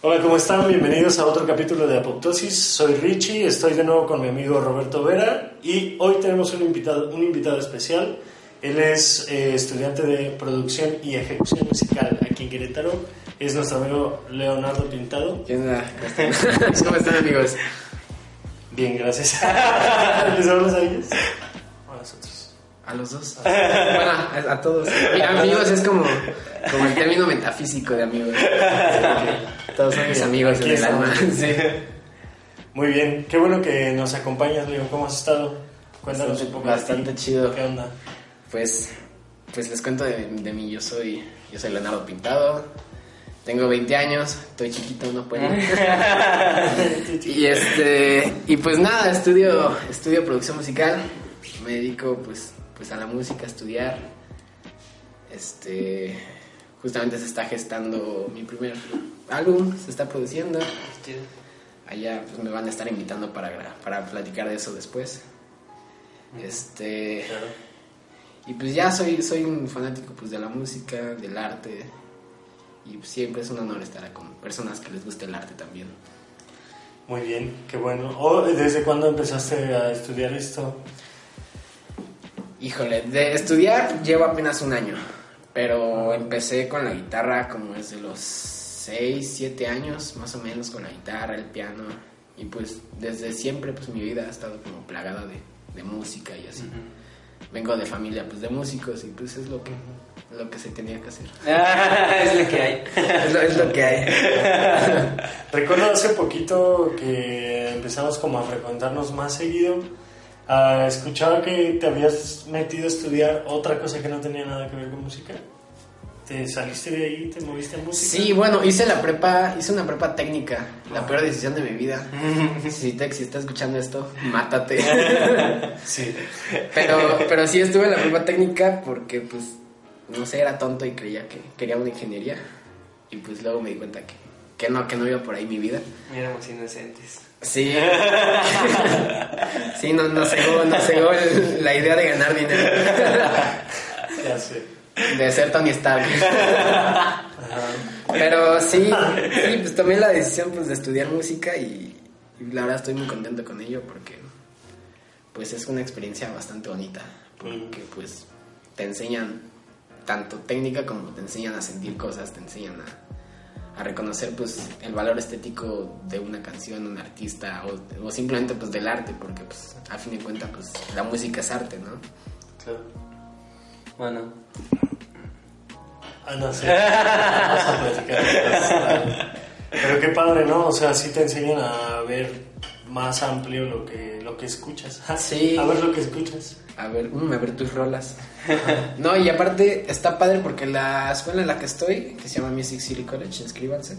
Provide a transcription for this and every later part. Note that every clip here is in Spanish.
Hola, ¿cómo están? Bienvenidos a otro capítulo de Apoptosis. Soy Richie, estoy de nuevo con mi amigo Roberto Vera y hoy tenemos un invitado, un invitado especial. Él es eh, estudiante de producción y ejecución musical aquí en Querétaro. Es nuestro amigo Leonardo Pintado. ¿Qué onda? ¿Cómo están amigos? Bien, gracias. ¿Les hablas a ellos? A los dos. Bueno, a, a todos. Y amigos es como, como el término metafísico de amigos. Todos son mis amigos en el alma. Sí. Muy bien, qué bueno que nos acompañas, Leo. ¿Cómo has estado? Cuéntanos un poco. de Bastante ti. chido. ¿Qué onda? Pues, pues les cuento de, de mí. Yo soy, yo soy Leonardo Pintado. Tengo 20 años. Estoy chiquito, no puedo. y este y pues nada, estudio estudio producción musical. Me dedico pues pues a la música, a estudiar. Este justamente se está gestando mi primer álbum, se está produciendo. Allá pues, me van a estar invitando para, para platicar de eso después. Este Claro. y pues ya soy soy un fanático pues de la música, del arte. Y pues, siempre es un honor estar con personas que les guste el arte también. Muy bien, qué bueno. Oh, ¿Desde cuándo empezaste a estudiar esto? Híjole, de estudiar llevo apenas un año, pero empecé con la guitarra como desde los 6, 7 años, más o menos, con la guitarra, el piano, y pues desde siempre pues mi vida ha estado como plagada de, de música y así. Vengo de familia pues de músicos y pues es lo que, lo que se tenía que hacer. es lo que hay. es, lo, es lo que hay. Recuerdo hace poquito que empezamos como a frecuentarnos más seguido. Ah, escuchaba que te habías metido a estudiar otra cosa que no tenía nada que ver con música. ¿Te saliste de ahí? ¿Te moviste a música? Sí, bueno, hice la prepa, hice una prepa técnica, la peor decisión de mi vida. Si Tex, si estás escuchando esto, mátate. Sí. Pero, pero sí estuve en la prepa técnica porque, pues, no sé, era tonto y creía que quería una ingeniería. Y pues luego me di cuenta que, que no, que no iba por ahí mi vida. Éramos inocentes. Sí. Sí, no, no cegó, no cegó el- la idea de ganar dinero. Ya sé. De ser Tony Stark. Pero sí, sí, pues tomé la decisión pues de estudiar música y, y la verdad estoy muy contento con ello porque pues es una experiencia bastante bonita porque pues te enseñan tanto técnica como te enseñan a sentir cosas, te enseñan a, a reconocer pues el valor estético de una canción, un artista o, o simplemente pues del arte porque pues a fin de cuentas pues la música es arte, ¿no? Claro. Bueno, Ah, no sé. Vamos a platicar. Pero qué padre, ¿no? O sea, sí te enseñan a ver más amplio lo que, lo que escuchas. Sí. A ver lo que escuchas. A ver, a ver tus rolas. no, y aparte está padre porque la escuela en la que estoy, que se llama Music City College, inscríbanse,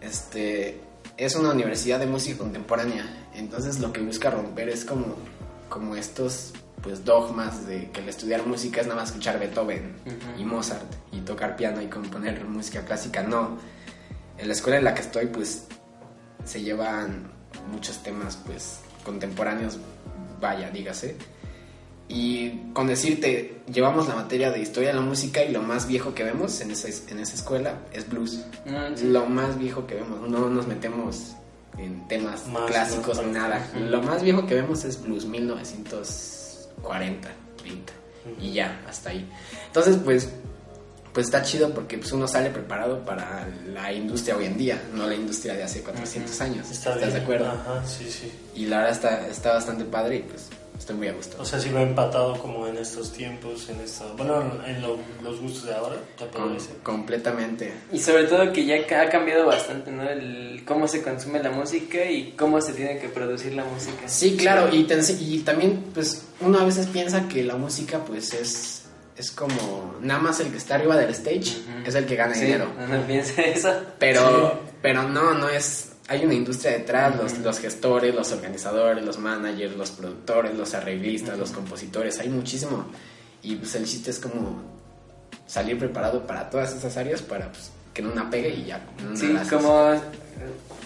este, es una universidad de música contemporánea. Entonces lo que busca romper es como, como estos pues dogmas de que el estudiar música es nada más escuchar Beethoven y Mozart y tocar piano y componer música clásica. No, en la escuela en la que estoy pues se llevan muchos temas pues contemporáneos, vaya, dígase. Y con decirte, llevamos la materia de historia de la música y lo más viejo que vemos en esa, en esa escuela es blues. sí. Lo más viejo que vemos, no nos metemos en temas Más, clásicos ni nada. Lo más viejo que vemos es blues 1940, 30 y ya, hasta ahí. Entonces, pues pues está chido porque pues, uno sale preparado para la industria hoy en día, no la industria de hace 400 años. Está ¿Estás de acuerdo? Ajá, sí, sí. Y la verdad está, está bastante padre y pues estoy muy a gusto. O sea, sí va empatado como en estos tiempos, en esto, bueno, en lo- los gustos de ahora, te Com- decir. completamente. Y sobre todo que ya ha cambiado bastante, ¿no? El cómo se consume la música y cómo se tiene que producir la música. Sí, claro, y también pues uno a veces piensa que la música pues es, es como nada más el que está arriba del stage es el que gana Sí, dinero. no piensa eso. Pero, pero no, no es. Hay una industria detrás, los, los gestores, los organizadores, los managers, los productores, los arreglistas, los compositores, hay muchísimo. Y pues el chiste es como salir preparado para todas esas áreas para pues, que no una pegue y ya. en una Sí, la haces. como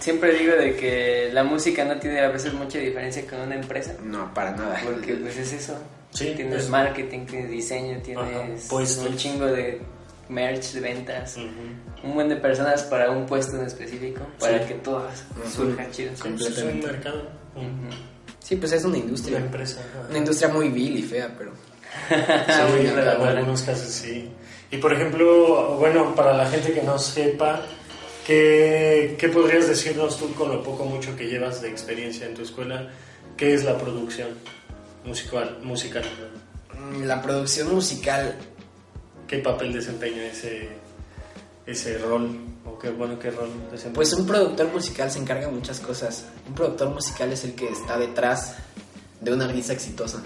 siempre digo de que la música no tiene a veces mucha diferencia con una empresa. No, para nada. Porque pues es eso. Sí, tienes es- marketing, tienes diseño, tienes un chingo de merch, de ventas, un buen de personas para un puesto en específico, para Sí. que todo surja chido. Sí, pues es un mercado. Sí, pues es una una industria. empresa. ajá. Una industria muy vil y fea, pero. Sí, Muy en algunos casos sí. Y por ejemplo, bueno, para la gente que no sepa, ¿qué, qué podrías decirnos tú con lo poco mucho que llevas de experiencia en tu escuela? ¿Qué es la producción musical? musical? Mm, La producción musical ¿Qué papel desempeña ese, ese rol? ¿O qué, bueno, qué rol desempeña? Pues un productor musical se encarga de muchas cosas. Un productor musical es el que está detrás de un artista exitoso.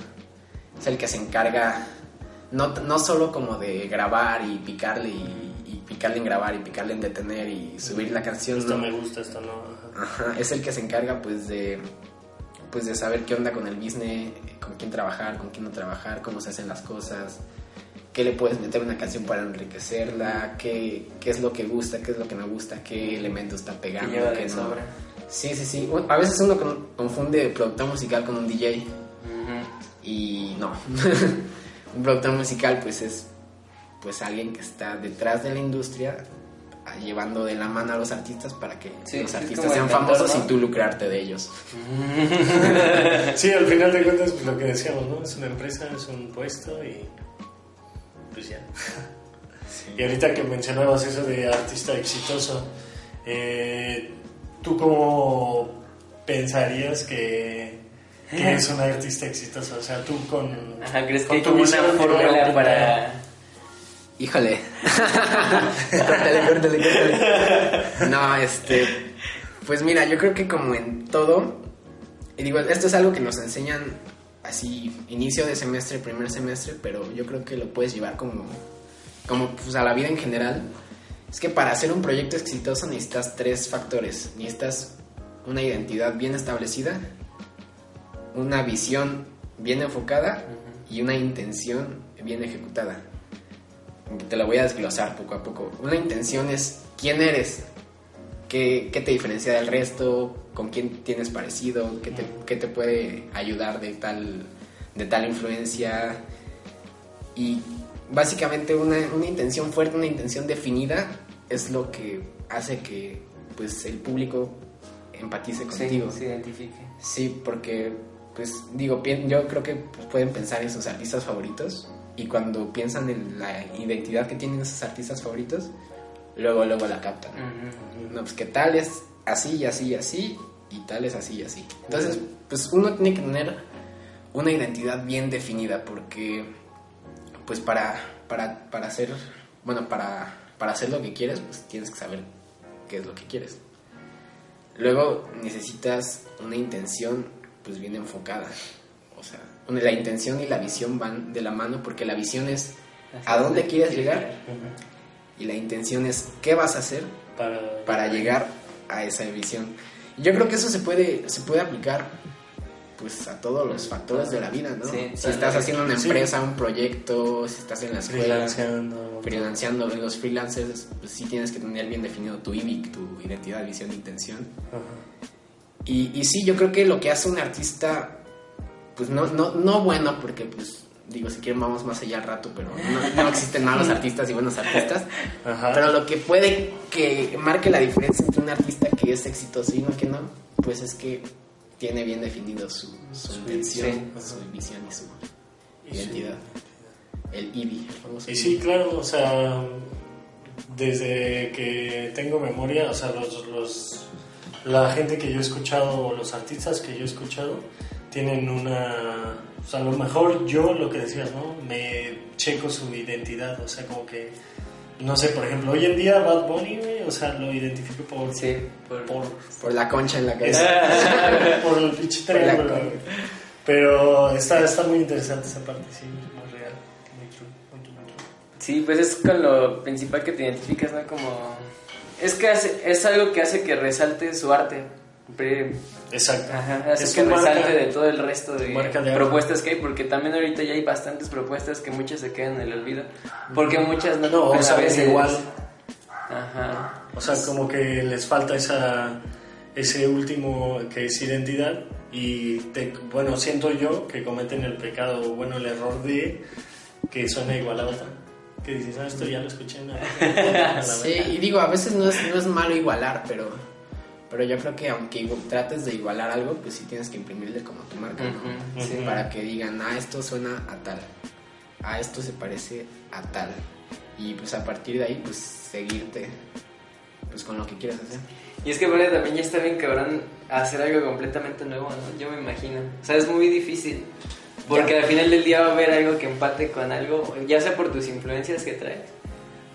Es el que se encarga no, no solo como de grabar y picarle y, y picarle en grabar y picarle en detener y subir la canción. esto no. me gusta, esto no. ajá. Ajá, es el que se encarga pues de pues de saber qué onda con el business, con quién trabajar, con quién no trabajar, cómo se hacen las cosas, qué le puedes meter a una canción para enriquecerla, qué, qué es lo que gusta, qué es lo que no gusta, qué elementos está pegando, qué no. sobra. Sí, sí, sí. A veces uno con- confunde productor musical con un DJ y no. un productor musical pues es pues alguien que está detrás de la industria ah, llevando de la mano a los artistas para que Sí, los artistas sean famosos ¿no? y tú lucrarte de ellos. Sí, al final de cuentas, pues lo que decíamos, ¿no? Es una empresa, es un puesto y. Pues ya. Y ahorita que mencionabas eso de artista exitoso, eh, ¿tú cómo pensarías que, que es un artista exitoso? O sea, tú con. Ajá, ¿crees que con hay tu como una visión, ¿qué fórmula para...? Híjole. córtale, córtale, córtale. No, este. Pues mira, yo creo que como en todo. Y digo, esto es algo que nos enseñan así, inicio de semestre, primer semestre, pero yo creo que lo puedes llevar como. Como pues a la vida en general. Es que para hacer un proyecto exitoso necesitas tres factores. Necesitas una identidad bien establecida, una visión bien enfocada y una intención bien ejecutada. Te la voy a desglosar poco a poco. Una intención es quién eres, qué, qué te diferencia del resto, con quién tienes parecido, qué te, qué te puede ayudar de tal, de tal influencia. Y básicamente una, una intención fuerte, una intención definida es lo que hace que pues, el público empatice Sí, contigo. se identifique. Sí, porque, pues, digo, yo creo que pues, pueden pensar en sus artistas favoritos y cuando piensan en la identidad que tienen esos artistas favoritos, luego, luego la captan. No, pues que tal es así y así y así y tal es así y así. Entonces, pues uno tiene que tener una identidad bien definida porque, pues para, para, para hacer, bueno, para, para hacer lo que quieres, pues tienes que saber qué es lo que quieres. Luego necesitas una intención pues bien enfocada. O sea, una- la intención y la visión van de la mano porque la visión es a dónde quieres llegar y la intención es qué vas a hacer Para, para llegar a esa visión. Y Yo creo que eso se puede, se puede aplicar pues a todos los factores de la vida, ¿no? Sí, si sí. estás haciendo una Sí. empresa, un proyecto, si estás en la escuela, freelanceando. los freelancers, pues sí tienes que tener bien definido tu IBIC, tu identidad, visión, intención. Ajá. Y, y sí, yo creo que lo que hace un artista, pues no, no, no bueno, porque pues digo, si quieren vamos más allá al rato, pero no, no existen malos artistas y buenos artistas. Ajá. Pero lo que puede que marque la diferencia entre un artista que es exitoso y uno que no, pues es que tiene bien definido su, su Su intención, su visión y su Y su identidad. El IBI, el famoso Y sí, claro, o sea, desde que tengo memoria, o sea, los, los- la gente que yo he escuchado, o los artistas que yo he escuchado, tienen una... O sea, a lo mejor yo, lo que decías, ¿no? Me checo su identidad, o sea, como que... No sé, por ejemplo, hoy en día Bad Bunny, güey, o sea, lo identifico por... Sí, por... por Por la concha en la es- cabeza. por el pinche triángulo. Pero está, está muy interesante esa parte, sí, muy real. Sí, pues es con lo principal que te identificas, ¿no? Como... Es que hace- es algo que hace que resalte su arte. Exacto. Ajá, hace Es que marca. resalte de todo el resto de, de propuestas que hay, porque también ahorita ya hay bastantes propuestas que muchas se quedan en el olvido. Porque muchas no, No, o sea, a es veces- igual. Ajá. O sea, como que les falta esa, ese último que es identidad y, te- bueno, siento yo que cometen el pecado, bueno, el error de que suena igual a otra. Que dices, ah, esto ya lo escuché en la... Sí, y digo, a veces no es, no es malo igualar, pero, pero yo creo que aunque trates de igualar algo, pues sí tienes que imprimirle como tu marca, ¿no? Sí. Para que digan, ah, esto suena a tal, ah, esto se parece a tal. Y pues a partir de ahí, pues seguirte pues con lo que quieras hacer. Y es que vale, también ya está bien cabrón hacer algo completamente nuevo, ¿no? Yo me imagino. O sea, es muy difícil. Porque Ya. al final del día va a haber algo que empate con algo, ya sea por tus influencias que traes,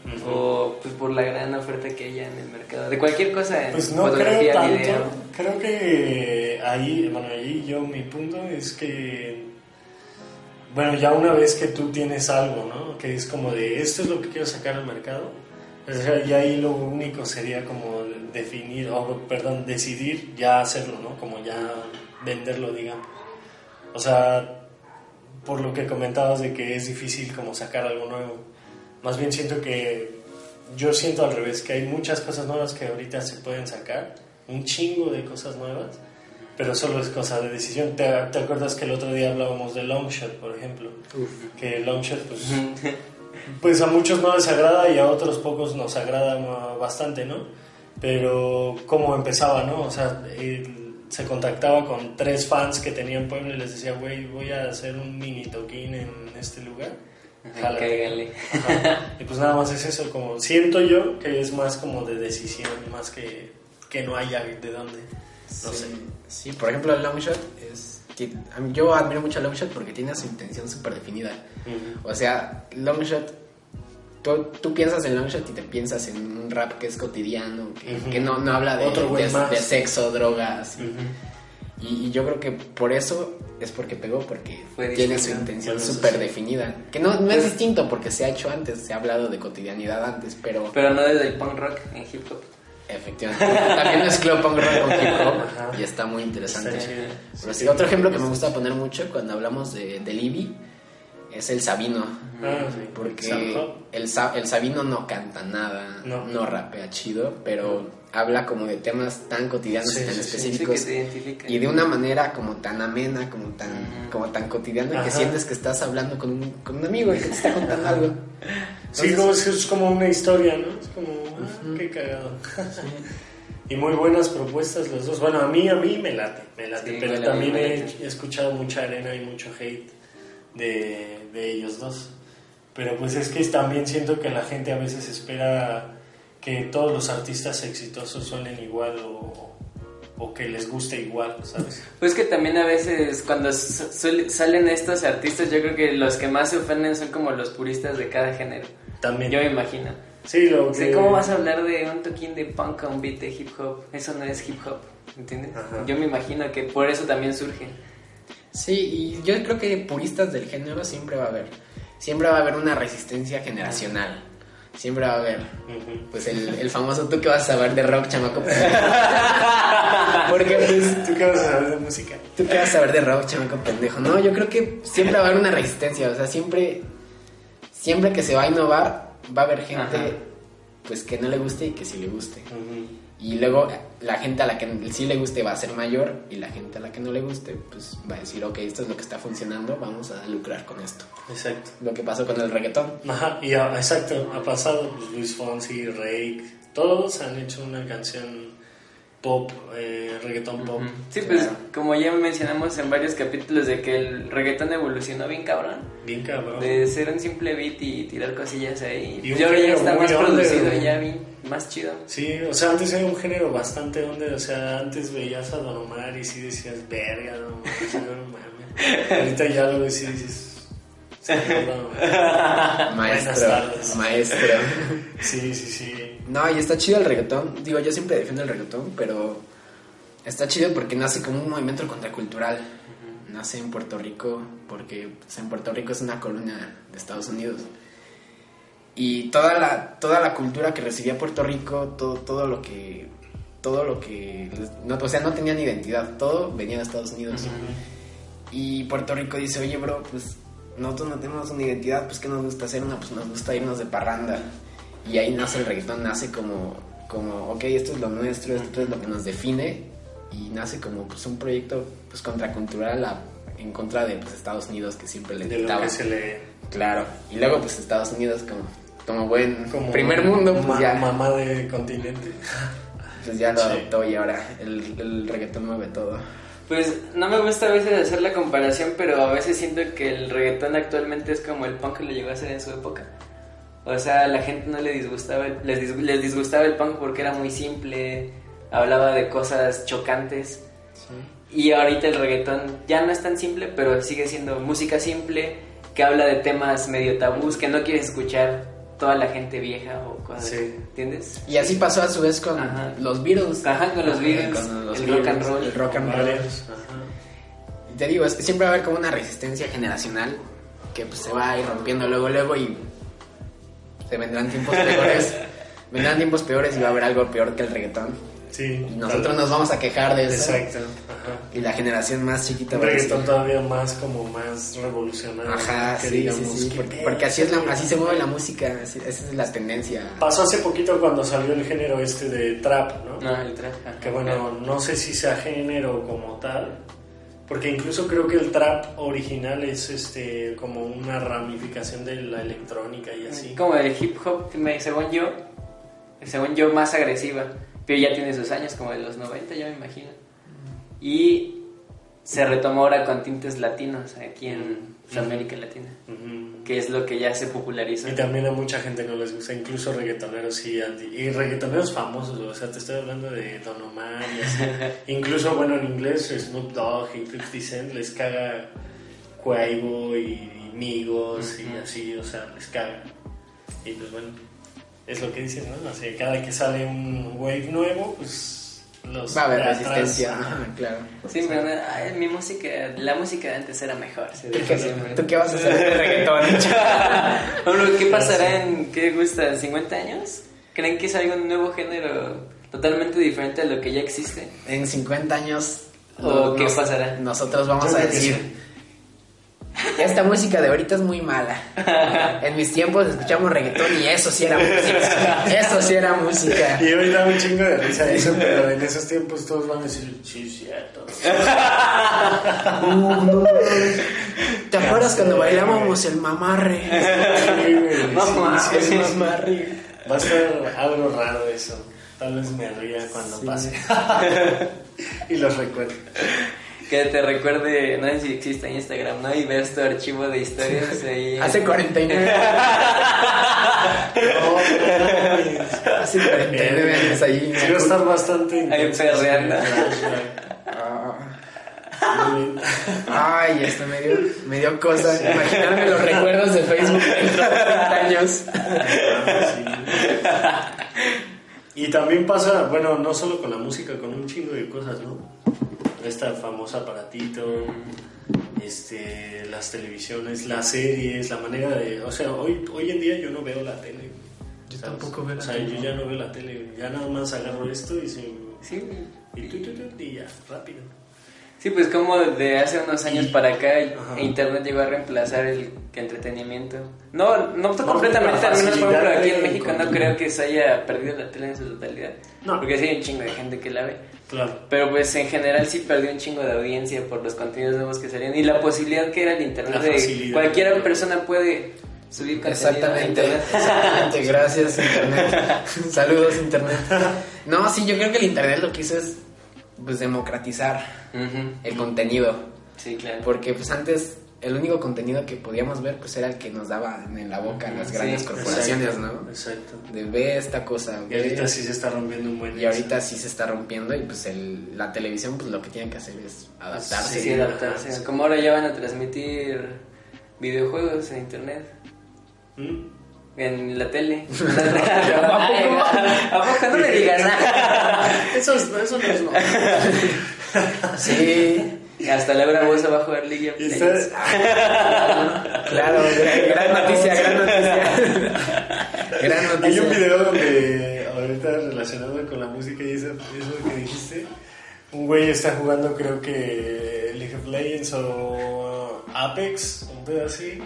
Ujú. o pues por la gran oferta que haya en el mercado. De cualquier cosa, en Pues no creo fotografía, tanto. video. Creo que ahí, bueno, ahí yo mi punto es que, bueno, ya una vez que tú tienes algo, ¿no? Que es como de, esto es lo que quiero sacar al mercado, o sea, ya ahí lo único sería como definir, o perdón, decidir ya hacerlo, ¿no? Como ya venderlo, digamos. O sea, por lo que comentabas de que es difícil como sacar algo nuevo. Más bien siento que yo siento al revés, que hay muchas cosas nuevas que ahorita se pueden sacar, un chingo de cosas nuevas, pero solo es cosa de decisión. ¿Te, te acuerdas que el otro día hablábamos de Longshot, por ejemplo? Que Longshot, pues, pues a muchos no les agrada y a otros pocos nos agrada bastante, ¿no? Pero cómo empezaba, ¿no? O sea, él se contactaba con tres fans que tenían pueblo y les decía, güey, voy a hacer un mini toquín en este lugar. Ajá, Jálate". cáigale. Ajá. Y pues nada más es eso, como siento yo que es más como de decisión, más que, que no haya de dónde. No sé. Sí, por ejemplo, el Longshot es... ti- a mí- Yo admiro mucho a Longshot porque tiene su intención súper definida. O sea, Longshot, tú, tú piensas en Longshot y te piensas en un rap que es cotidiano, que, Ujú. que no, no habla de, Otro de- de sexo, drogas. Ujú. Y, y yo creo que por eso es porque pegó, porque Fue tiene su distinto. intención súper sí. definida. Que no, no es distinto porque se ha hecho antes, se ha hablado de cotidianidad antes, pero Pero no desde el punk rock en hip hop. efectivamente también mezcló punk rock con hip hop y está muy interesante. Chido. Pero sí, otro ejemplo que me gusta poner mucho cuando hablamos de, de Libby es el Sabino. Ah, sí. Porque el, Sa- el Sabino no canta nada, No. no, rapea chido, pero habla como de temas tan cotidianos Sí, y tan sí, sí. Sí, específicos y de una manera como tan amena, como tan, como tan cotidiana Ajá. que sientes que estás hablando con un, con un amigo y que te está contando algo. Sí, como, es, es como una historia, ¿no? Es como, ah, qué cagado. y muy buenas propuestas los dos. Bueno, a mí, a mí me late, me late. Sí, pero también me he, late. he escuchado mucha arena y mucho hate de, de ellos dos. Pero pues es que también siento que la gente a veces espera que todos los artistas exitosos suenen igual o, o que les guste igual, ¿sabes? Pues que también a veces cuando salen estos artistas, yo creo que los que más se ofenden son como los puristas de cada género. También. Yo me imagino. Sí, lo que... ¿cómo vas a hablar de un toquín de punk a un beat de hip hop? Eso no es hip hop, ¿entiendes? Ajá. Yo me imagino que por eso también surge. Sí, y yo creo que puristas del género siempre va a haber. Siempre va a haber una resistencia generacional. Siempre va a haber. Pues el, el famoso tú que vas a saber de rock, chamaco. Porque pues ¿Tú qué vas a saber de música? tú que vas a saber de rock, chamaco pendejo. No, yo creo que siempre va a haber una resistencia. O sea, siempre, siempre que se va a innovar, va a haber gente Ajá. pues que no le guste y que sí le guste. Ujú. Y luego la gente a la que sí le guste va a ser mayor y la gente a la que no le guste pues va a decir, ok, esto es lo que está funcionando, vamos a lucrar con esto. Exacto. Lo que pasó con el reggaetón. Ajá, y a- exacto, ha pasado pues, Luis Fonsi, Rake, todos han hecho una canción pop, eh, reggaetón pop. Sí, pues Claro. como ya mencionamos en varios capítulos de que el reggaetón evolucionó bien cabrón. Bien cabrón. De ser un simple beat y tirar cosillas ahí. Y ahora ya género está más under, producido, ya bien, más chido. Sí, o sea, antes era un género bastante donde, o sea, antes veías a Don Omar y sí decías, verga, Don Omar, sí, no mames. Ahorita ya lo ves y dices, Maestro, maestro. Sí, sí, sí. No, y está chido el reggaetón. Digo, yo siempre defiendo el reggaetón, pero está chido porque nace como un movimiento contracultural. nace en Puerto Rico porque pues, en Puerto Rico es una colonia de Estados Unidos. Y toda la, toda la cultura que recibía Puerto Rico, todo, todo lo que... Todo lo que... No, o sea, no tenían identidad, todo venía de Estados Unidos. Y Puerto Rico dice, oye, bro, pues nosotros no tenemos una identidad, pues ¿qué nos gusta hacer? Una, pues nos gusta irnos de parranda. Y ahí nace el reggaetón, nace como, como, ok, esto es lo nuestro, esto es lo que nos define. Y nace como pues, un proyecto pues contracultural a- en contra de pues, Estados Unidos que siempre le dictaba. le... Claro. Y luego pues Estados Unidos como, como buen Como primer mundo, pues ma- ya, Mamá de continente. pues ya lo Sí. adoptó y ahora el, el reggaetón mueve todo. Pues no me gusta a veces hacer la comparación, pero a veces siento que el reggaetón actualmente es como el punk que lo llegó a hacer en su época. O sea, a la gente no le disgustaba, el- les, dis- les disgustaba el punk porque era muy simple, hablaba de cosas chocantes. Y ahorita el reggaetón ya no es tan simple, pero sigue siendo música simple, que habla de temas medio tabús, que no quieres escuchar toda la gente vieja o cosas Sí. así, ¿entiendes? Y así pasó a su vez con Ajá. los Beatles. Ajá, con los Beatles, Con los el Beatles, rock and roll. El rock and roll. Y te digo, siempre va a haber como una resistencia generacional que pues, se va a ir rompiendo luego, luego y se vendrán tiempos peores. vendrán tiempos peores y va a haber algo peor que el reggaetón. Sí. Y nosotros nos vamos a quejar de eso. Exacto. Ajá. Y la generación más chiquita Un va a reggaetón todavía más como más revolucionario. Ajá, que sí, digamos, sí, sí, ¿qué porque, así, es la, así se mueve la música, así- esa es la tendencia. Pasó hace poquito cuando salió el género este de trap, ¿no? No, el trap. ajá. Que bueno, no sé si sea género como tal, porque incluso creo que el trap original es este como una ramificación de la electrónica y así. Como el hip hop, según yo, según yo, más agresiva. Pero ya tiene sus años, como de los 90, ya me imagino. Y se retomó ahora con tintes latinos aquí en América Latina, Ujú. que es lo que ya se popularizó. Y también a mucha gente no les gusta, incluso reggaetoneros y, y reggaetoneros famosos, o sea, te estoy hablando de Don Omar y así. incluso, bueno, en inglés Snoop Dogg y 50 Cent les caga Quavo y Migos y así, o sea, les caga. Y pues bueno, es lo que dicen, ¿no? O sea, cada que sale un wave nuevo, pues los Va a haber resistencia, ajá, claro. Sí, pero no, ay, mi música, la música de antes era mejor. se ¿Tú dijo qué, siempre. tú qué vas a hacer de reggaetón? Bueno, ¿Qué pasará en, qué gusta, 50 años? ¿Creen que salga un nuevo género totalmente diferente a lo que ya existe? En 50 años. ¿O qué nos- pasará? Nosotros vamos Yo a decir. Esta música de ahorita es muy mala. En mis tiempos escuchamos reggaetón y eso sí era música. Eso sí era música. Y hoy da un chingo de risa eso, pero en esos tiempos todos van a decir, sí, cierto. ¿Te acuerdas cuando bailábamos el mamarre? Sí, güey, sí, Mamá, sí, sí, El sí. mamarre. Va a ser algo raro eso. Tal vez me ría cuando pase. y los recuerdo. Que te recuerde, no sé si existe en Instagram, ¿no? Y ves tu archivo de historias ahí. Hace 49 No, no, Hace 49 años ahí. A estar bastante Ahí perreando. Ah. Ay, esto me dio, me dio cosa. Imaginarme los recuerdos de Facebook dentro de 30 años. Y también pasa, bueno, no solo con la música, con un chingo de cosas, ¿no? Esta famosa aparatito, este, las televisiones, las series, la manera de... O sea, hoy, hoy en día yo no veo la tele. Yo ¿sabes? tampoco veo la O sea, tele. yo ya no veo la tele. Ya nada más agarro esto y se... Sí, Y, tu, tu, tu, y ya, rápido. sí, pues como de hace unos años para acá el. Internet llegó a reemplazar el entretenimiento. No, no, No, completamente, al menos por ejemplo aquí en México no creo que se haya perdido la tele en su totalidad. No. Porque sí hay un chingo de gente que la ve. Claro. Pero pues en general sí perdió un chingo de audiencia por los contenidos nuevos que salían y la posibilidad que era el internet La de cualquier persona puede subir contenido a Exactamente, internet. exactamente, gracias internet. Saludos internet. No, sí, yo creo que el internet lo que hizo es pues democratizar el contenido, Sí, claro. porque pues antes el único contenido que podíamos ver pues era el que nos daban en la boca las Sí, grandes corporaciones, Exacto, ¿no? Exacto. De ve esta cosa, Y ve- ahorita sí se está rompiendo un buen... y ahorita sí se está rompiendo y pues el, la televisión pues lo que tiene que hacer es adaptarse. Sí, adaptarse. ajá. Como ahora ya van a transmitir videojuegos en internet. ¿Mm? En la tele. ¿A poco no me digas nada? Eso, es- eso no es no. Sí. Hasta Laura Bosa va a jugar League of Y Legends. está- Claro, gran, gran noticia, gran noticia. gran noticia. Hay un video donde, ahorita relacionado con la música y eso, eso que dijiste, un güey está jugando, creo que League of Legends o Apex, un pedo así,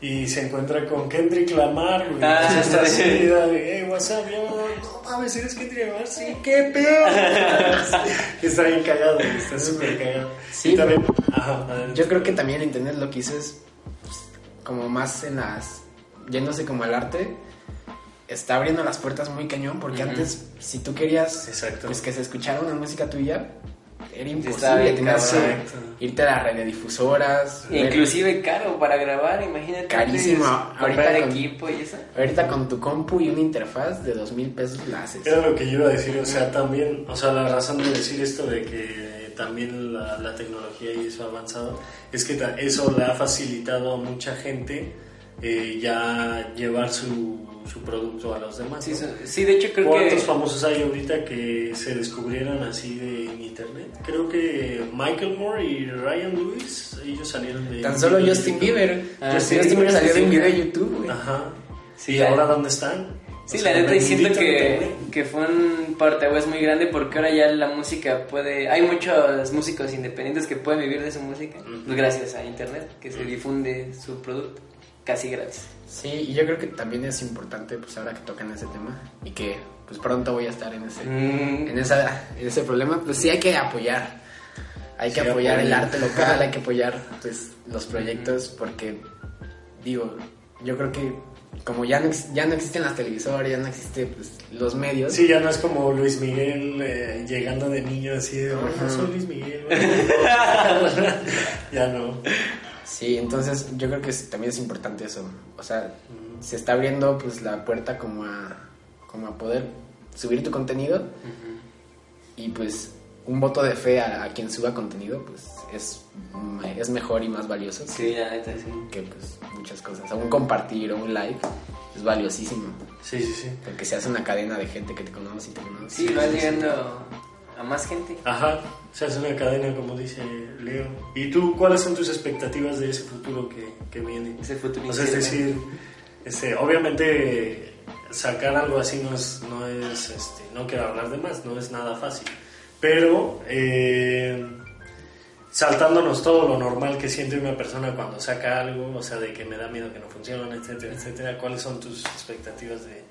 y se encuentra con Kendrick Lamar, güey. Ah, está así, de, hey, what's up, yo? No mames, ¿eres Kendrick Lamar? Sí, qué pedo. está bien cagado, güey, está súper cagado. Sí, y también, ajá. Yo creo que también Internet lo que hizo es pues, como más en las. yéndose como al arte. Está abriendo las puertas muy cañón porque antes, si tú querías Exacto. pues, que se escuchara una música tuya, era imposible. irte a las radiodifusoras. Inclusive caro para grabar, imagínate. Carísimo. Ahorita con- equipo y eso. Ahorita con tu compu y una interfaz de dos mil pesos la haces. Era lo que yo iba a decir, o sea, también, o sea, la razón de decir esto de que también la, la tecnología y eso ha avanzado, es que eso le ha facilitado a mucha gente eh, ya llevar su, su producto a los demás. Sí, sí, de hecho creo ¿Cuántos que... famosos hay ahorita que se descubrieron así de en internet? Creo que Michael Moore y Ryan Lewis, ellos salieron de... Tan solo Justin. Bieber. Ah, Justin Bieber salió de un video de YouTube, güey. Ajá. Sí, ¿Y la- ahora dónde están? Sí, O la neta, y siento que, que fue un parteaguas muy grande porque ahora ya la música puede... Hay muchos músicos independientes que pueden vivir de su música pues gracias a internet, que se difunde su producto casi gratis. Sí, y yo creo que también es importante, pues ahora que tocan ese tema y que pues pronto voy a estar en ese, Mm. en esa, en ese problema, pues sí hay que apoyar. Hay que Sí, apoyar el arte local, hay que apoyar pues los proyectos porque digo, yo creo que como ya no, ya no existen las televisoras, ya no existen pues, los medios. Sí, ya no es como Luis Miguel eh, llegando de niño así de, "Hola, Ajá. soy Luis Miguel. ya no. Sí, entonces yo creo que también es importante eso. O sea, se está abriendo pues la puerta como a, como a poder subir tu contenido y pues un voto de fe a, a quien suba contenido pues es, es mejor y más valioso Sí, la neta, sí. que pues muchas cosas. O un compartir o un like es valiosísimo Sí, sí, sí. porque se hace una cadena de gente que te conoce y te conoce. Sí, va llegando a más gente. Ajá, se hace una cadena, como dice Leo. ¿Y tú, cuáles son tus expectativas de ese futuro que, que viene? Ese futuro O sea, es decir, este, obviamente sacar algo así no es, no es, este, no quiero hablar de más, no es nada fácil. Pero, eh, saltándonos todo lo normal que siente una persona cuando saca algo, o sea, de que me da miedo que no funcione, etcétera, etcétera, ¿cuáles son tus expectativas de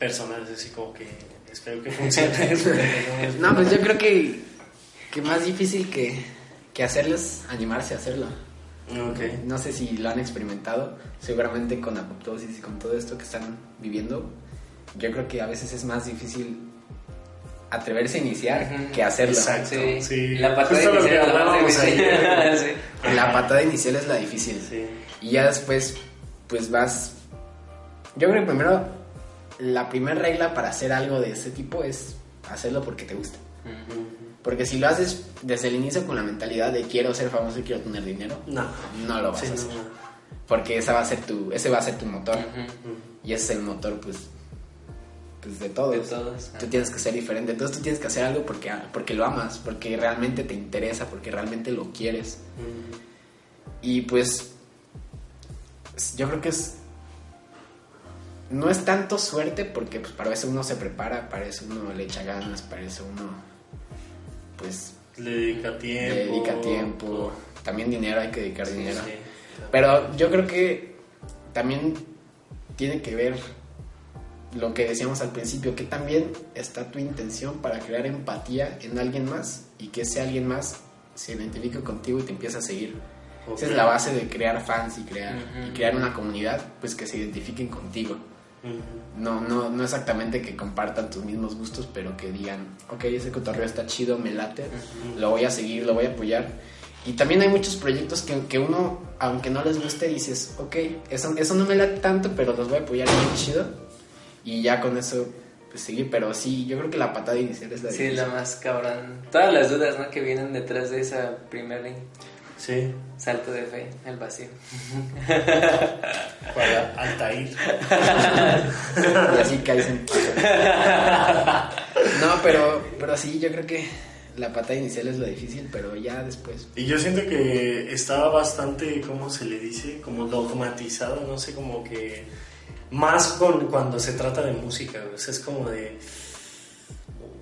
personales? Así como que espero que funcione. pero no es- No, pues yo creo que, que más difícil que, que hacerlo es animarse a hacerlo. Ok. No sé si lo han experimentado, seguramente con apoptosis y con todo esto que están viviendo. Yo creo que a veces es más difícil atreverse a iniciar que hacerlo. Exacto. Sí. Sí. La patada Justo inicial es la más difícil. Sí. La patada inicial es la difícil. Sí. Y ya después, pues vas. Yo creo que primero, la primera regla para hacer algo de ese tipo es hacerlo porque te gusta. Porque si lo haces desde el inicio con la mentalidad de quiero ser famoso y quiero tener dinero, No. no lo vas Sí, a hacer. no. Porque esa va a ser tu, ese va a ser tu motor. Y ese es el motor, pues, pues de todos. De todos. Tú tienes que ser diferente. Entonces tú tienes que hacer algo porque, porque lo amas, porque realmente te interesa, porque realmente lo quieres. Y pues, yo creo que es... No es tanto suerte porque pues, para eso uno se prepara, para eso uno le echa ganas, para eso uno, pues, Le dedica tiempo. le dedica tiempo. También dinero, hay que dedicar Sí, dinero. sí. Pero yo creo que también tiene que ver lo que decíamos al principio, que también está tu intención para crear empatía en alguien más y que ese alguien más se identifique contigo y te empiece a seguir. Esa es la base de crear fans y crear, y crear una comunidad, pues que se identifiquen contigo. No, no, no exactamente que compartan tus mismos gustos, pero que digan, ok, ese cotorreo está chido, me late, lo voy a seguir, lo voy a apoyar. Y también hay muchos proyectos que, que uno, aunque no les guste, dices, ok, eso, eso no me late tanto, pero los voy a apoyar bien chido. Y ya con eso, pues seguir. Pero sí, yo creo que la patada inicial es la Sí, difícil. la más cabrón. Todas las dudas, ¿no? Que vienen detrás de esa primer Sí. salto de fe al vacío. Para Altair. Y así caes en... No, pero, pero sí, yo creo que la patada inicial es lo difícil, pero ya después. Y yo siento que estaba bastante, ¿cómo se le dice? Como dogmatizado, no sé, como que más con cuando se trata de música, o sea, es como de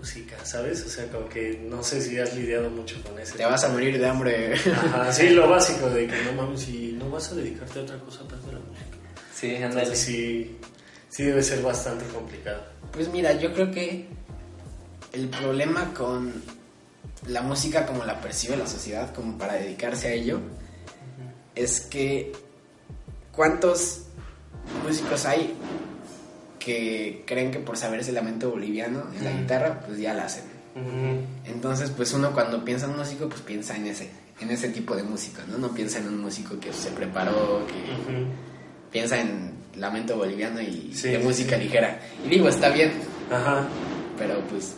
música, ¿sabes? O sea, como que no sé si has lidiado mucho con ese. Te vas a morir de hambre. Ajá, sí, lo básico de que no mames, y no vas a dedicarte a otra cosa aparte de la música. Sí, ándale. Entonces sí, sí debe ser bastante complicado. Pues mira, yo creo que el problema con la música como la percibe la sociedad, como para dedicarse a ello, es que ¿cuántos músicos hay que creen que por saberse el lamento boliviano en la guitarra, pues ya la hacen? Entonces, pues uno cuando piensa en un músico, pues piensa en ese, en ese tipo de música, ¿no? No piensa en un músico que se preparó, que piensa en lamento boliviano y Sí, de música sí. ligera. Y digo, está bien, Ajá, pero pues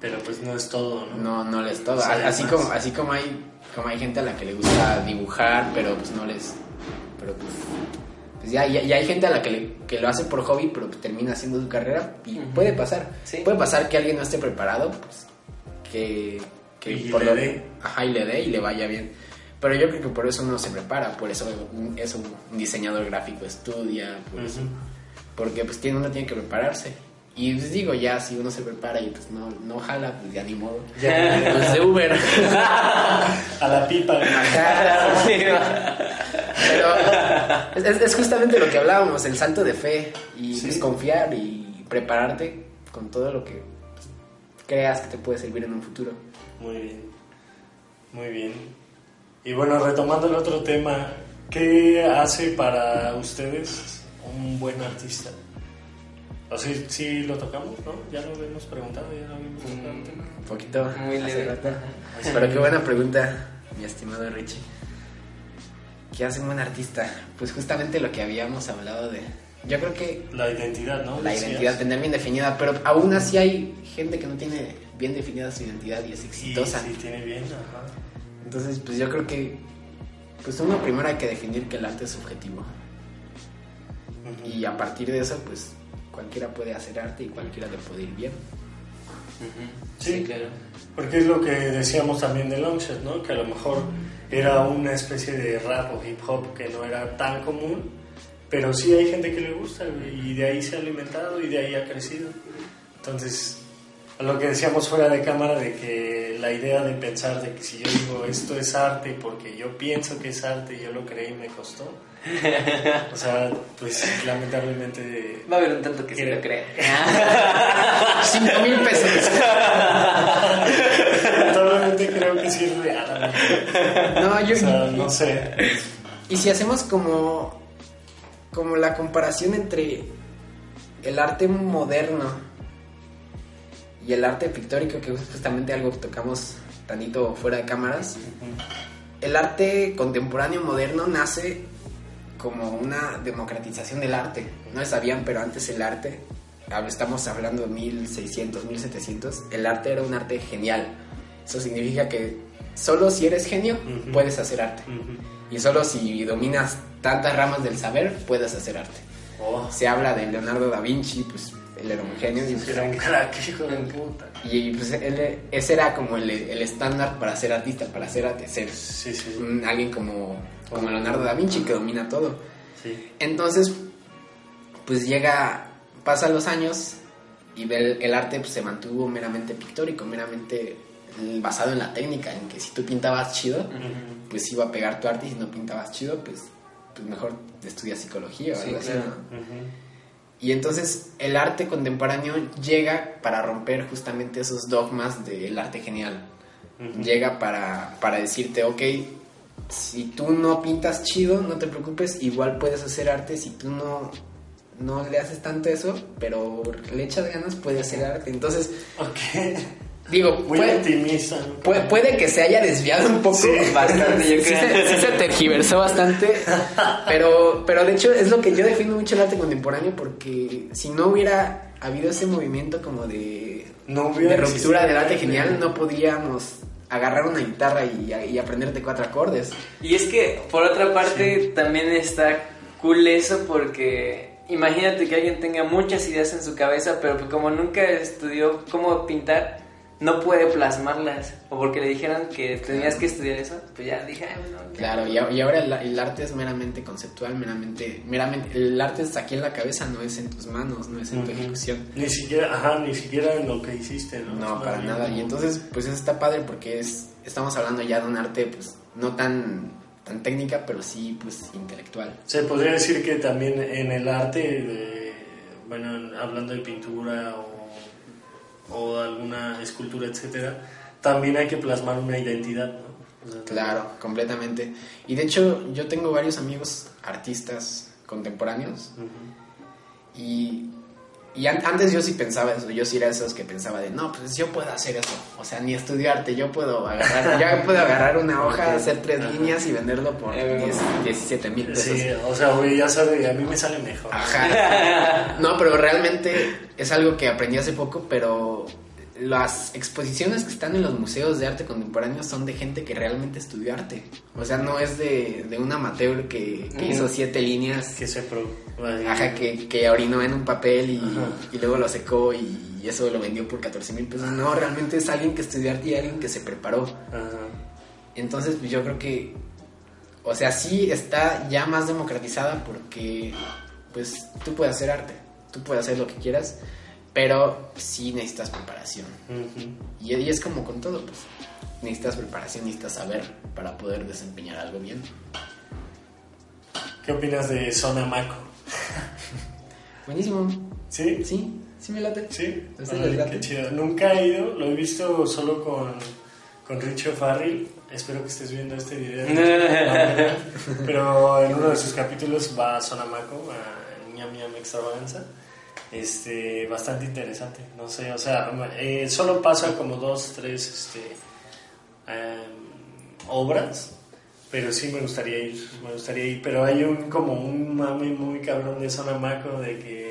pero pues no es todo, ¿no? no, no les todo. Sí, así como, así como hay, como hay gente a la que le gusta dibujar, pero pues no les, pero pues, pues ya, ya, ya hay gente a la que, le- que lo hace por hobby, pero termina haciendo su carrera y Ujú. puede pasar. Sí. Puede pasar que alguien no esté preparado, pues que, que Y por le lo dé. ajá, y le dé y le vaya bien. Pero yo creo que por eso uno se prepara, por eso un- es un diseñador gráfico estudia, por eso. Ujú. Porque pues tiene, uno tiene que prepararse. Y pues digo, ya si uno se prepara y pues no, no jala, pues ya ni modo. Ya, Pues de Uber. a la pipa. Ajá. Sí. Pero es, justamente lo que hablábamos, el salto de fe y Sí. pues, confiar y prepararte con todo lo que creas que te puede servir en un futuro. Muy bien, muy bien. Y bueno, retomando el otro tema, ¿qué hace para ustedes un buen artista? O sea, sí lo tocamos, ¿no? Ya lo habíamos preguntado, ya lo habíamos tema. Un poquito Muy hace leve. rato. Pero qué buena pregunta, mi estimado Richie. ¿Qué hace un buen artista? Pues justamente lo que habíamos hablado de... Yo creo que La identidad, ¿no? la Decías. identidad, tener bien definida, pero aún así hay gente que no tiene bien definida su identidad y es exitosa. sí, tiene bien, ajá. Entonces, pues yo creo que, pues uno primero hay que definir que el arte es subjetivo. Y a partir de eso, pues cualquiera puede hacer arte y cualquiera le puede ir bien. Sí. Sí, claro. Porque es lo que decíamos también de Longshot, ¿no? Que a lo mejor era una especie de rap o hip hop que no era tan común, pero sí hay gente que le gusta y de ahí se ha alimentado y de ahí ha crecido. Entonces, lo que decíamos fuera de cámara de que la idea de pensar de que si yo digo esto es arte porque yo pienso que es arte y yo lo creí y me costó. O sea, pues lamentablemente Va a haber un tanto que se lo crea. Cinco mil pesos. lamentablemente creo que sí es real. No, yo, O sea, no sé. Y si hacemos como, como la comparación entre el arte moderno y el arte pictórico, que es justamente algo que tocamos tantito fuera de cámaras, el arte contemporáneo moderno nace como una democratización del arte. No sabían, pero antes el arte, estamos hablando de 1600, 1700, el arte era un arte genial. Eso significa que solo si eres genio Ujú. puedes hacer arte. Ujú. Y solo si dominas tantas ramas del saber, puedes hacer arte. Oh, Se habla de Leonardo da Vinci, pues él era un genio. Y, pues, era un crack, hijo de puta. y, pues, él- ese era como el, el estándar para ser artista, para ser arte, ser Sí, sí, un- alguien como, como Leonardo da Vinci que domina todo. sí. Entonces, pues llega, pasan los años y ve el, el arte pues, se mantuvo meramente pictórico, meramente basado en la técnica, en que si tú pintabas chido, pues iba a pegar tu arte y si no pintabas chido, pues, pues mejor estudias psicología o Sí, algo así, claro. ¿no? Y entonces el arte contemporáneo llega para romper justamente esos dogmas del arte genial. Llega para, para decirte, ok, si tú no pintas chido, no te preocupes, igual puedes hacer arte. Si tú no, no le haces tanto eso, pero le echas ganas, puedes hacer arte. Entonces, Ok. Digo, Muy puede, puede, puede que se haya desviado un poco. Sí, bastante, yo Sí creo. se, sí se tergiversó bastante. Pero, pero de hecho es lo que yo defino mucho el arte contemporáneo porque si no hubiera habido ese movimiento como de, No de ruptura del arte genial, no podríamos agarrar una guitarra y, y aprenderte cuatro acordes. Y es que, por otra parte, también está cool eso porque imagínate que alguien tenga muchas ideas en su cabeza, pero que como nunca estudió cómo pintar, no puede plasmarlas. O porque le dijeron que tenías que estudiar eso, pues ya dije, ay, bueno, ya. Claro, y, ahora el, el arte es meramente conceptual, meramente, meramente, el arte está aquí en la cabeza, no es en tus manos, no es en tu ejecución. Ni siquiera, ajá, ni siquiera en lo que hiciste, ¿no? No, para nada. como- Y entonces, pues eso está padre porque es, estamos hablando ya de un arte, pues, no tan, tan técnica, pero sí, pues, intelectual. Se podría decir que también en el arte, de- bueno, hablando de pintura o, o alguna escultura, etcétera, también hay que plasmar una identidad, ¿no? O sea, Claro, completamente. Y de hecho, yo tengo varios amigos artistas contemporáneos y, y an- antes yo sí pensaba eso, yo sí era esos que pensaba de, no, pues yo puedo hacer eso. O sea, ni estudiarte, yo puedo agarrar, ya puedo agarrar una hoja, hacer tres Ajá. líneas y venderlo por Eh, 10, 17 mil pesos. Sí, o sea, güey, ya sabe, a mí me sale mejor. Ajá. No, pero realmente es algo que aprendí hace poco, pero las exposiciones que están en los museos de arte contemporáneo son de gente que realmente estudió arte. O sea, no es de, de un amateur que, que hizo siete líneas, Que se pro... ajá, que, que orinó en un papel y, y luego lo secó y, eso lo vendió por 14 mil pesos. No, realmente es alguien que estudió arte y alguien que se preparó. Ajá. Entonces, pues yo creo que, o sea, sí está ya más democratizada porque, pues, tú puedes hacer arte, tú puedes hacer lo que quieras, pero sí necesitas preparación. Ujú. Y, y es como con todo, pues, necesitas preparación, necesitas saber para poder desempeñar algo bien. ¿Qué opinas de Zona Maco? Buenísimo. ¿Sí? Sí, sí me late. Sí, ¿A usted Ay, late? qué chido. Nunca he ido, lo he visto solo con, con Richo Farrell. Espero que estés viendo este video. Pero en uno de sus capítulos va a Sonamaco, a Ñam Ñam Extravaganza. Este, bastante interesante. No sé, o sea, eh, solo pasa como dos, tres este, em, obras. Pero sí me gustaría ir, me gustaría ir. Pero hay un como un mame muy cabrón de Sonamaco de que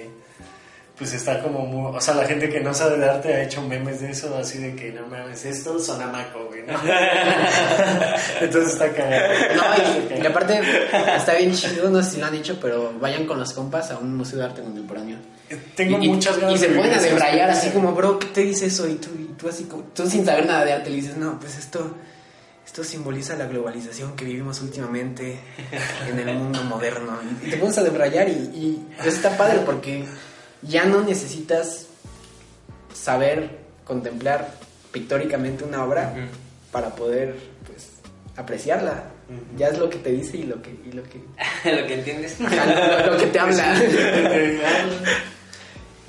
pues está como muy, o sea, la gente que no sabe de arte ha hecho memes de eso, así de que no mames, esto sonamaco, güey, ¿no? Entonces está cagado. No, y, y aparte está bien chido, no sé si lo han dicho, pero vayan con los compas a un museo de arte contemporáneo. Tengo y, y- muchas ganas Y se de ponen a vivir esa debrayar así como, bro, ¿qué te dice eso? Y tú, y tú así como, tú sin saber nada de arte le dices, no, pues esto, esto simboliza la globalización que vivimos últimamente en el mundo moderno. Y te pones a debrayar y, y eso está padre porque ya no necesitas saber contemplar pictóricamente una obra para poder, pues, apreciarla. Ya es lo que te dice y lo que, y lo que, Lo que entiendes. lo, lo que te habla.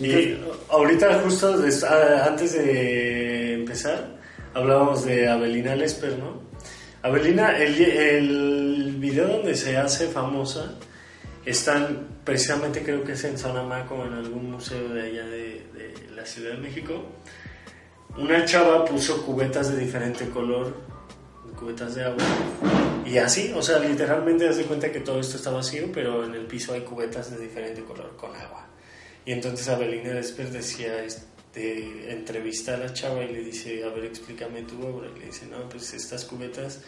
Y ahorita justo ah, antes de empezar hablábamos de Abelina Lesper, ¿no? Abelina, el, el video donde se hace famosa están precisamente creo que es en Sonamaco en algún museo de allá de, la Ciudad de México. Una chava puso cubetas de diferente color, cubetas de agua, y así, o sea, literalmente das de cuenta que todo esto está vacío, pero en el piso hay cubetas de diferente color con agua. Y entonces Abelina después decía, este, entrevista a la chava y le dice, a ver, explícame tu obra. Y le dice, no, pues estas cubetas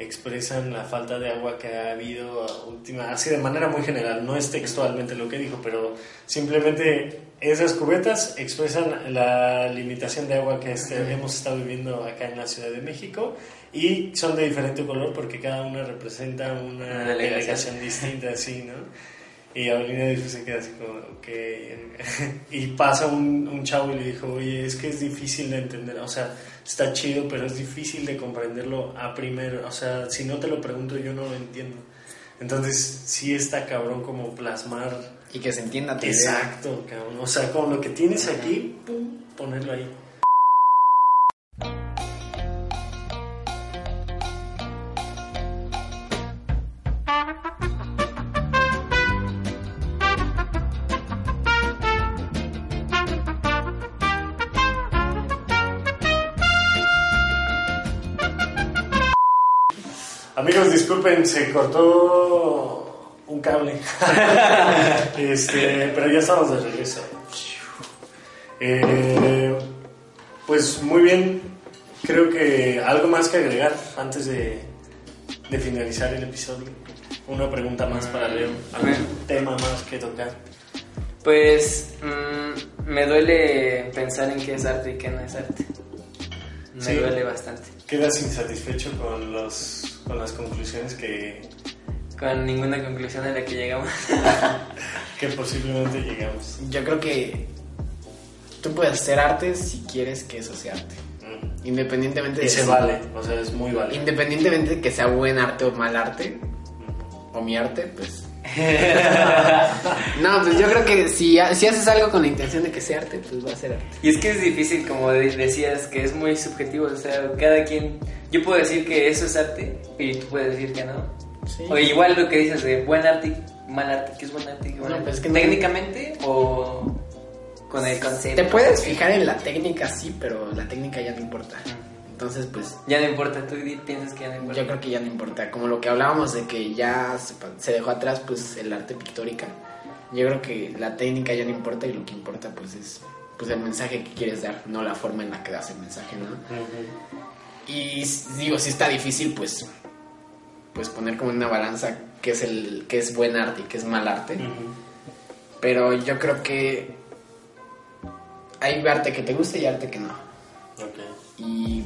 expresan la falta de agua que ha habido última, así de manera muy general, no es textualmente lo que dijo, pero simplemente esas cubetas expresan la limitación de agua que este- hemos estado viviendo acá en la Ciudad de México y son de diferente color porque cada una representa una Una delegación. delegación distinta, así, ¿no? Y Avelina se queda así como, ok. Y pasa un, un chavo y le dijo, oye, es que es difícil de entender, o sea, está chido, pero es difícil de comprenderlo a primero, o sea, si no te lo pregunto yo no lo entiendo. Entonces, sí está cabrón como plasmar. Y que se entienda tu idea. Exacto, cabrón. O sea, con lo que tienes aquí, pum, ponerlo ahí. Amigos, disculpen, se cortó un cable. este, pero ya estamos de regreso. Eh, pues muy bien, creo que algo más que agregar antes de, de finalizar el episodio. Una pregunta más para Leo, algún tema más que tocar. Pues mm, me duele pensar en qué es arte y qué no es arte. Me Sí. duele bastante. ¿Quedas insatisfecho con, los, con las conclusiones que, Con ninguna conclusión a la que llegamos. que posiblemente llegamos? Yo creo que tú puedes hacer arte si quieres que eso sea arte. Mm. Independientemente Y de se si- vale, o sea, es muy válido. Independientemente de que sea buen arte o mal arte, o mi arte, pues. no, pues yo creo que si, si haces algo con la intención de que sea arte, pues va a ser arte. Y es que es difícil, como de- decías, que es muy subjetivo. O sea, cada quien. Yo puedo decir que eso es arte y tú puedes decir que no. Sí. O igual lo que dices de buen arte mal arte. ¿Qué es buen arte qué mal No, arte? pues es que no- ¿Técnicamente o con el concepto? Te puedes fijar en la técnica, sí, pero la técnica ya no importa. Entonces, pues Ya no importa, tú piensas que ya no importa. yo creo que ya no importa. Como lo que hablábamos de que ya se, dejó atrás, pues el arte pictórica. Yo creo que la técnica ya no importa y lo que importa, pues es pues el mensaje que quieres dar, no la forma en la que das el mensaje, ¿no? Ujú. Y digo, si está difícil, pues pues poner como una balanza qué es el qué es buen arte y qué es mal arte. Pero yo creo que hay arte que te gusta y arte que no. Ok. Y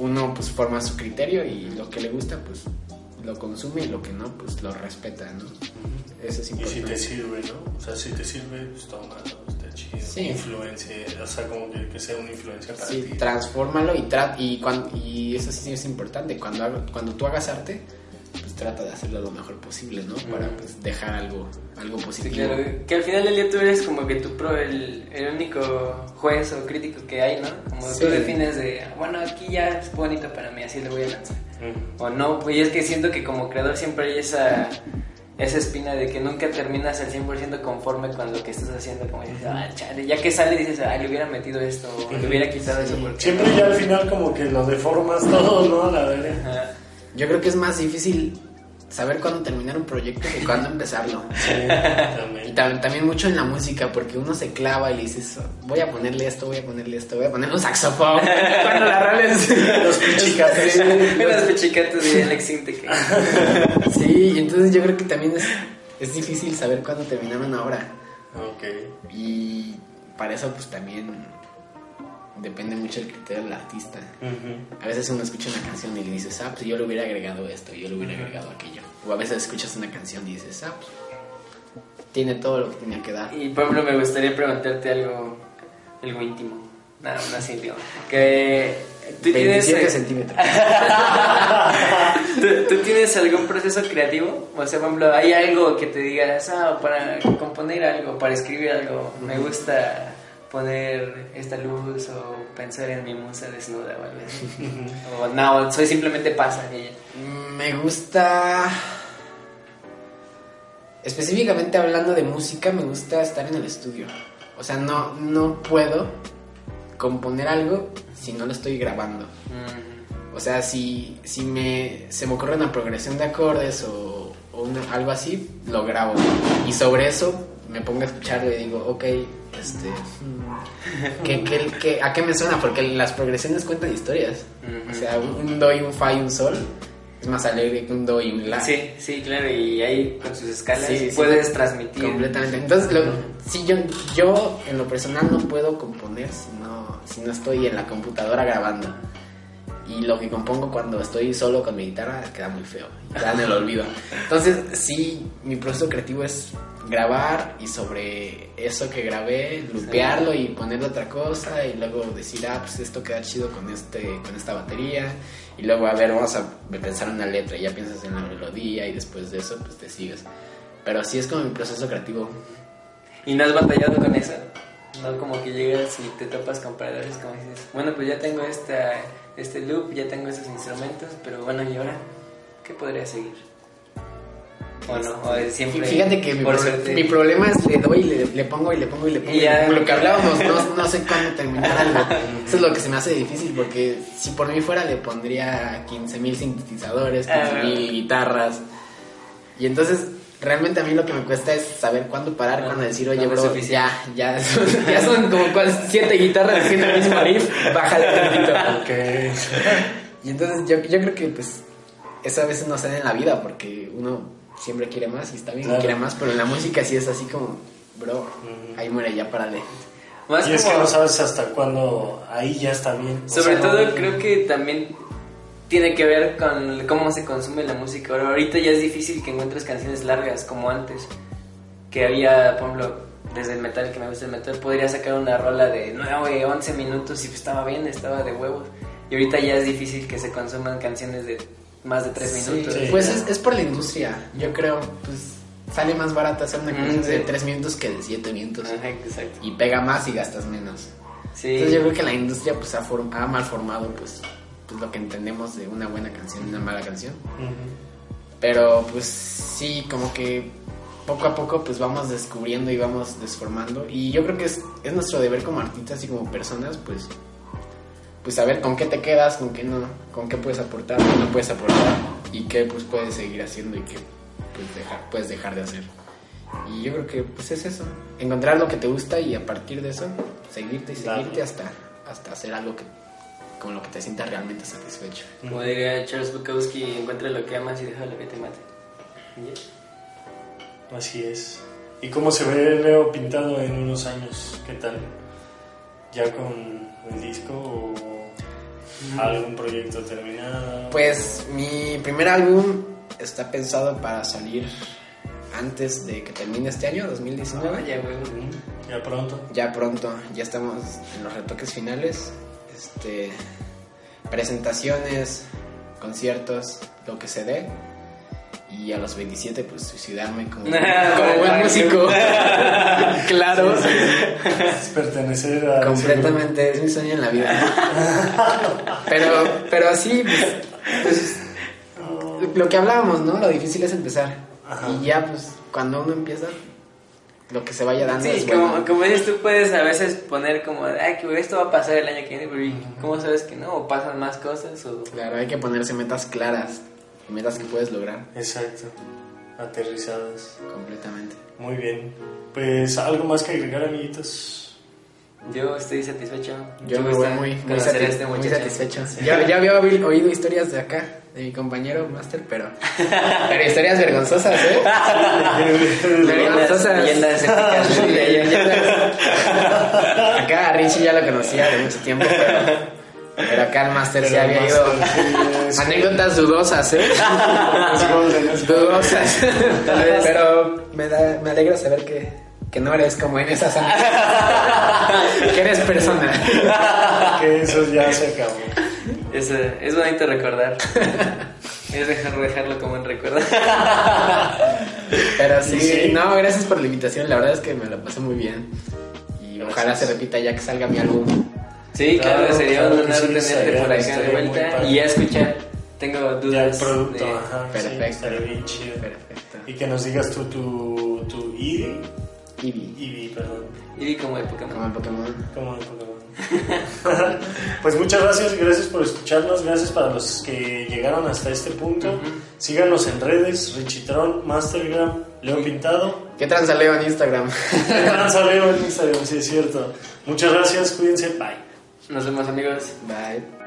uno pues forma su criterio y lo que le gusta pues lo consume y lo que no pues lo respeta, ¿no? Eso es Y si importante. te sirve, ¿no? O sea, si te sirve, pues tómalo, está chido. Sí. Influencia, o sea, como que, que sea una influencia para Sí, ti. transfórmalo y tra y, cuan- y eso sí es importante. Cuando, cuando tú hagas arte, trata de hacerlo lo mejor posible, ¿no? Para pues dejar algo, algo Sí, positivo. claro, que al final del día tú eres como que tu pro, el, el único juez o crítico que hay, ¿no? Como Sí. tú defines de, bueno, aquí ya es bonito para mí, así lo voy a lanzar. Ujú. O no, pues y es que siento que como creador siempre hay esa, esa espina de que nunca terminas al 100% conforme con lo que estás haciendo, como dices, ah, chale, ya que sale dices, ah, le hubiera metido esto, o le hubiera quitado eso porque... Siempre ya al final como que lo deformas todo, ¿no? La verdad. Ajá. Yo creo que es más difícil saber cuándo terminar un proyecto que cuándo empezarlo. Sí, Y también. tam- también mucho en la música, porque uno se clava y le dices, voy a ponerle esto, voy a ponerle esto, voy a ponerle un saxofón. Cuando la rola es... Los pichicates. Sí, Las pechicatas de Alex. Sí, y entonces yo creo que también es, es difícil saber cuándo terminar una obra. Ok. Y para eso pues también depende mucho el criterio del artista. Ujú. A veces uno escucha una canción y le dices, ah, pues yo le hubiera agregado esto, yo le hubiera agregado aquello. O a veces escuchas una canción y dices, ah, pues tiene todo lo que tenía que dar. Y por ejemplo, me gustaría preguntarte algo, algo íntimo. No, no es íntimo. Que tú tienes. 27 eh, centímetros. ¿tú, tú tienes algún proceso creativo? O sea, por ejemplo, hay algo que te digas, ah, para componer algo, para escribir algo, me gusta poner esta luz o pensar en mi musa desnuda o algo así. o no, soy simplemente pasa ya. Me gusta... Específicamente hablando de música, me gusta estar en el estudio. O sea, no, no puedo componer algo si no lo estoy grabando. Mm, O sea, si, si me, se me ocurre una progresión de acordes o, o una- algo así, lo grabo. Y sobre eso me pongo a escucharlo y digo, ok, este, mm, ¿qué, qué- qué- a qué me suena? Porque las progresiones cuentan historias. O sea, un, un do y un fa y un sol es más alegre que un do y un la. Sí, sí, claro, y ahí con sus escalas Sí, sí. puedes transmitir. Completamente. Entonces, lo, sí, yo, yo en lo personal no puedo componer si no, si no estoy en la computadora grabando. Y lo que compongo cuando estoy solo con mi guitarra queda muy feo, queda en el olvido. Entonces, sí, mi proceso creativo es grabar y sobre eso que grabé, lupearlo y ponerle otra cosa y luego decir, ah, pues esto queda chido con, este, con esta batería. Y luego, a ver, vamos a pensar una letra y ya piensas en la melodía y después de eso, pues te sigues. Pero sí es como mi proceso creativo. ¿Y no has batallado con eso? No como que llegas y te topas con paradores como dices, bueno, pues ya tengo este loop, ya tengo estos instrumentos, pero bueno, ¿y ahora qué podría seguir? ¿O no? ¿O siempre Fíjate que mi, por pro- suerte? mi problema es le doy, le, le pongo y le pongo y le pongo. Y ya. Lo que hablábamos, no, no sé cuándo terminar algo. Eso es lo que se me hace difícil porque si por mí fuera le pondría 15.000 sintetizadores, Ah, 15.000 bueno. guitarras. Y entonces realmente a mí lo que me cuesta es saber cuándo parar, Ah, cuándo decir, oye, no bro, ya, ya, son- ya son como siete guitarras haciendo el mismo riff, bájale tantito. Ok. Y entonces yo, yo creo que pues eso a veces no sale en la vida porque uno siempre quiere más y está bien Claro. que quiere más, pero en la música sí es así como, bro, ahí muere, ya párale. Más y es que como- no sabes hasta cuándo ahí ya está bien. O Sobre sea, no- todo creo que también tiene que ver con cómo se consume la música. Ahora, ahorita ya es difícil que encuentres canciones largas como antes. Que había, por ejemplo, desde el metal, que me gusta el metal, podría sacar una rola de 9, 11 minutos y estaba bien, estaba de huevos. Y ahorita ya es difícil que se consuman canciones de más de 3 Sí, minutos. Sí. Pues es, es por la industria, yo creo. Pues sale más barato hacer una Mm, canción de. 3 minutos que de 7 minutos. Ajá, exacto. Y pega más y gastas menos. Sí. Entonces yo creo que la industria pues ha, form- ha mal formado pues, pues lo que entendemos de una buena canción y una mala canción. Pero pues sí, como que poco a poco pues vamos descubriendo y vamos desformando. Y yo creo que es, es nuestro deber como artistas y como personas pues pues saber con qué te quedas, con qué no, con qué puedes aportar, qué no puedes aportar y qué pues puedes seguir haciendo y qué pues, dejar, puedes dejar de hacer. Y yo creo que pues es eso, encontrar lo que te gusta y a partir de eso seguirte y seguirte hasta, hasta hacer algo que con lo que te sientas realmente satisfecho. Como diría Charles Bukowski, encuentra lo que amas y deja lo que te mate. Así es. ¿Y cómo se ve Leo pintado en unos años? ¿Qué tal? ¿Ya con el disco o algún proyecto terminado? Pues mi primer álbum está pensado para salir antes de que termine este año, 2019. Ah, ya. Ya pronto. Ya pronto, ya estamos en los retoques finales. Este, presentaciones, conciertos, lo que se dé. Y a los 27, pues suicidarme como, como buen músico. claro, Es pertenecer a... completamente, es mi sueño en la vida. pero, pero así, pues, pues, lo que hablábamos, ¿no? Lo difícil es empezar. Ajá. Y ya, pues, cuando uno empieza, lo que se vaya dando Sí, es como, bueno. como dices, tú puedes a veces poner como, ay, que esto va a pasar el año que viene, pero ¿y ¿cómo sabes que no? ¿O pasan más cosas? O... Claro, hay que ponerse metas claras, metas que puedes lograr Exacto. Aterrizadas. completamente. Muy bien. Pues algo más que agregar, amiguitos. Yo estoy satisfecho. Yo me voy muy, muy, este muy satisfecho. Ya, ya había oí- oído historias de acá, de mi compañero Master, pero, pero historias vergonzosas, ¿eh? Vergonzosas. leyendas épicas. Sí, leyendas. Acá a Richie ya lo conocía de mucho tiempo, pero, pero acá el Master se había ido. Anécdotas dudosas, ¿eh? dudosas. Tal vez. Pero me, da, me alegra saber que, que no eres como en esas anécdotas. que eres persona. que eso ya se acabó. Es, es bonito recordar. es dejar, dejarlo como en recuerdo. Pero sí, Sí. no, gracias por la invitación. La verdad es que me lo pasé muy bien. Y ojalá se repita ya que salga mi álbum. Sí, claro, Claro, sería claro un honor sí, tenerte por acá de vuelta y ya escuchar. Tengo Ya el dudas. producto, de- ajá. Sí, Perfecto. estaría bien chido. Perfecto. Y que nos digas tú tu, tu ID. Eevee, Eevee, perdón. Y como de Pokémon. como en Pokémon. Como de Pokémon. pues muchas gracias, gracias por escucharnos, gracias para los que llegaron hasta este punto. Síganos en redes, Richitron, Mastergram, Leo Pintado. ¿Qué transaleo en Instagram? Leo en Instagram, sí es cierto. Muchas gracias, cuídense, bye. Nos vemos amigos. Bye.